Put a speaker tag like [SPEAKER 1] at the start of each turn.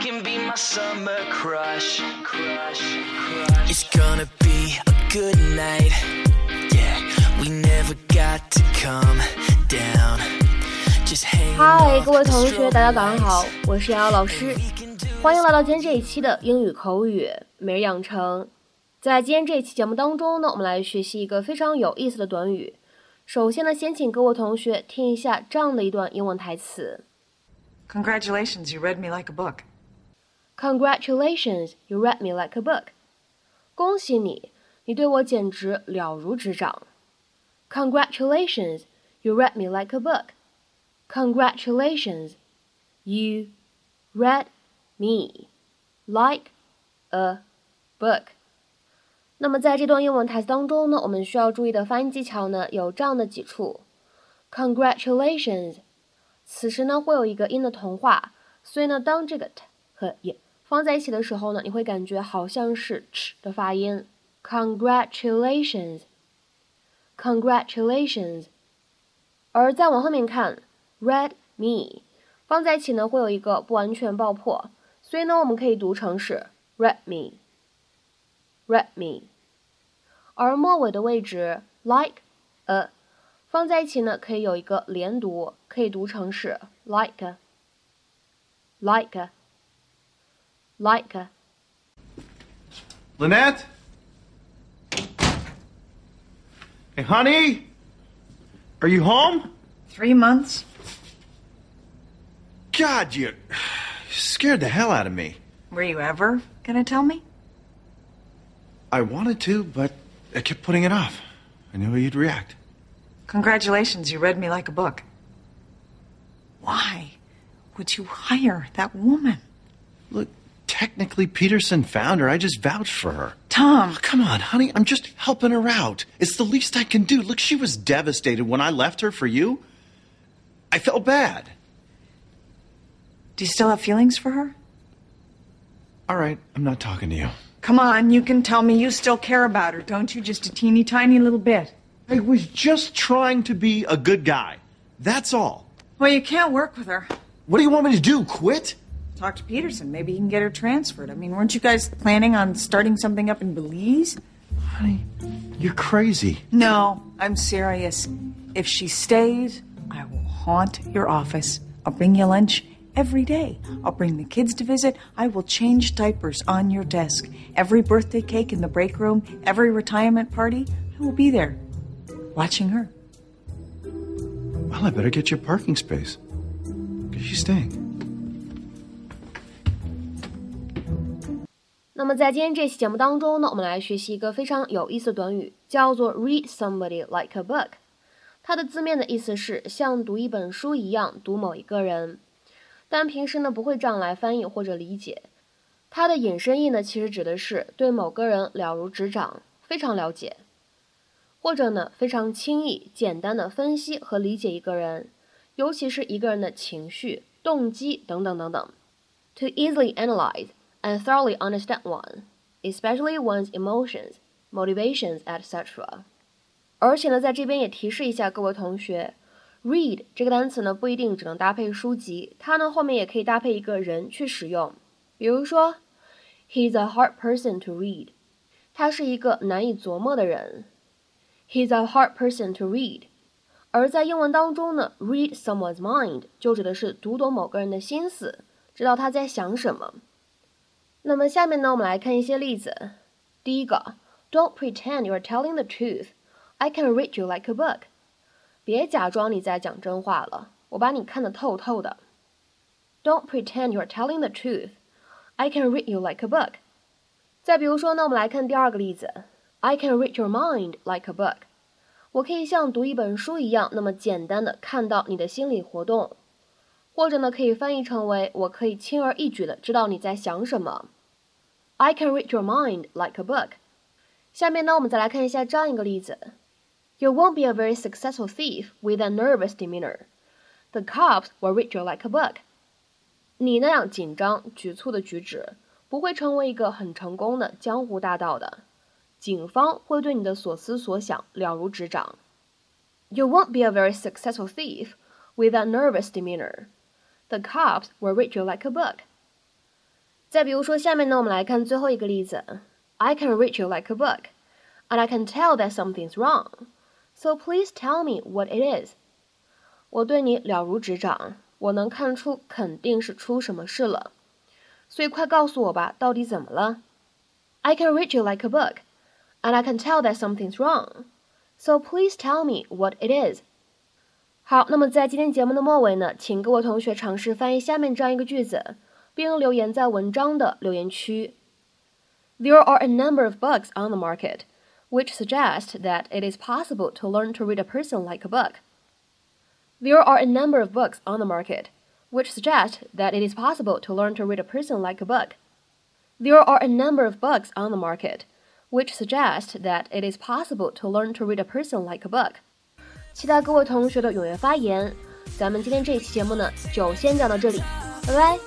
[SPEAKER 1] can be my summer crush. Crush, crush. It's gonna be a good night. Yeah, we never got to come down. Just hang
[SPEAKER 2] 嗨，各位同学，大家早上好，我是瑶瑶老师，欢迎来到今天这一期的英语口语每日养成。在今天这一期节目当中呢，我们来学习一个非常有意思的短语。首先呢，先请各位同学听一下这样的一段英文台词。
[SPEAKER 3] Congratulations, you read me like a book.
[SPEAKER 2] Congratulations, you read me like a book. 恭喜你，你对我简直了如指掌。Congratulations, you read me like a book. Congratulations, you read me like a book. 那么在这段英文台词当中呢，我们需要注意的发音技巧呢有这样的几处。Congratulations，此时呢会有一个音的同化，所以呢当这个 t 和 y 放在一起的时候呢，你会感觉好像是 ch 的发音。Congratulations，Congratulations，而再往后面看，read me 放在一起呢会有一个不完全爆破，所以呢我们可以读成是 read me，read me。而末尾的位置 like a 放在一起呢，可以有一个连读，可以读成是 like like
[SPEAKER 4] like。Lynette? Hey, honey? Are you home?
[SPEAKER 3] Three months?
[SPEAKER 4] God, you scared the hell out of me.
[SPEAKER 3] Were you ever gonna tell me?
[SPEAKER 4] I wanted to, but I kept putting it off. I knew how you'd react.
[SPEAKER 3] Congratulations, you read me like a book. Why would you hire that woman?
[SPEAKER 4] Look, technically, Peterson found her. I just vouched for her.
[SPEAKER 3] Tom,
[SPEAKER 4] Come on, honey. I'm just helping her out. It's the least I can do. Look, she was devastated when I left her for you. I felt bad.
[SPEAKER 3] do you still have feelings for her?
[SPEAKER 4] All right, I'm not talking to you.
[SPEAKER 3] Come on, you can tell me you still care about her, don't you? Just a teeny tiny little bit.
[SPEAKER 4] I was just trying to be a good guy. That's all.
[SPEAKER 3] Well, you can't work with her.
[SPEAKER 4] What do you want me to do? Quit?
[SPEAKER 3] Talk to Peterson. Maybe he can get her transferred. I mean, weren't you guys planning on starting something up in Belize?
[SPEAKER 4] Honey, you're crazy.
[SPEAKER 3] No, I'm serious. If she stays, I will haunt your office. I'll bring you lunch every day. I'll bring the kids to visit. I will change diapers on your desk. Every birthday cake in the break room, every retirement party, I will be there, watching her.
[SPEAKER 4] Well, I better get you a parking space. Because she's staying.
[SPEAKER 2] 那么在今天这期节目当中呢，我们来学习一个非常有意思的短语，叫做 read somebody like a book。它的字面的意思是像读一本书一样读某一个人，但平时呢不会这样来翻译或者理解。它的引申义呢，其实指的是对某个人了如指掌，非常了解，或者呢非常轻易、简单的分析和理解一个人，尤其是一个人的情绪、动机等等等等。To easily analyze and thoroughly understand one, especially one's emotions, motivations, etc. 而且呢，在这边也提示一下各位同学，read 这个单词呢不一定只能搭配书籍，它呢后面也可以搭配一个人去使用。比如说，He's a hard person to read，他是一个难以琢磨的人。He's a hard person to read。而在英文当中呢，read someone's mind 就指的是读懂某个人的心思，知道他在想什么。那么下面呢，我们来看一些例子。第一个，Don't pretend you're telling the truth. I can read you like a book. 别假装你在讲真话了，我把你看得透透的。Don't pretend you're telling the truth. I can read you like a book. 再比如说呢，我们来看第二个例子。I can read your mind like a book. 我可以像读一本书一样，那么简单的看到你的心理活动。或者呢，可以翻译成为我可以轻而易举的知道你在想什么。I can read your mind like a book。下面呢，我们再来看一下这样一个例子：You won't be a very successful thief with a nervous demeanor. The cops will read you like a book. 你那样紧张局促的举止，不会成为一个很成功的江湖大盗的。警方会对你的所思所想了如指掌。You won't be a very successful thief with a nervous demeanor. The cops will read you like a book. 再比如说，下面呢，我们来看最后一个例子。I can read you like a book, and I can tell that something's wrong. So please tell me what it is. 我对你了如指掌，我能看出肯定是出什么事了，所以快告诉我吧，到底怎么了？I can read you like a book, and I can tell that something's wrong. So please tell me what it is. 好，那么在今天节目的末尾呢，请各位同学尝试翻译下面这样一个句子，并留言在文章的留言区。There are a number of books on the market which suggest that it is possible to learn to read a person like a book. There are a number of books on the market which suggest that it is possible to learn to read a person like a book. There are a number of books on the market which suggest that it is possible to learn to read a person like a book. 期待各位同学的踊跃发言。咱们今天这一期节目呢，就先讲到这里，拜拜。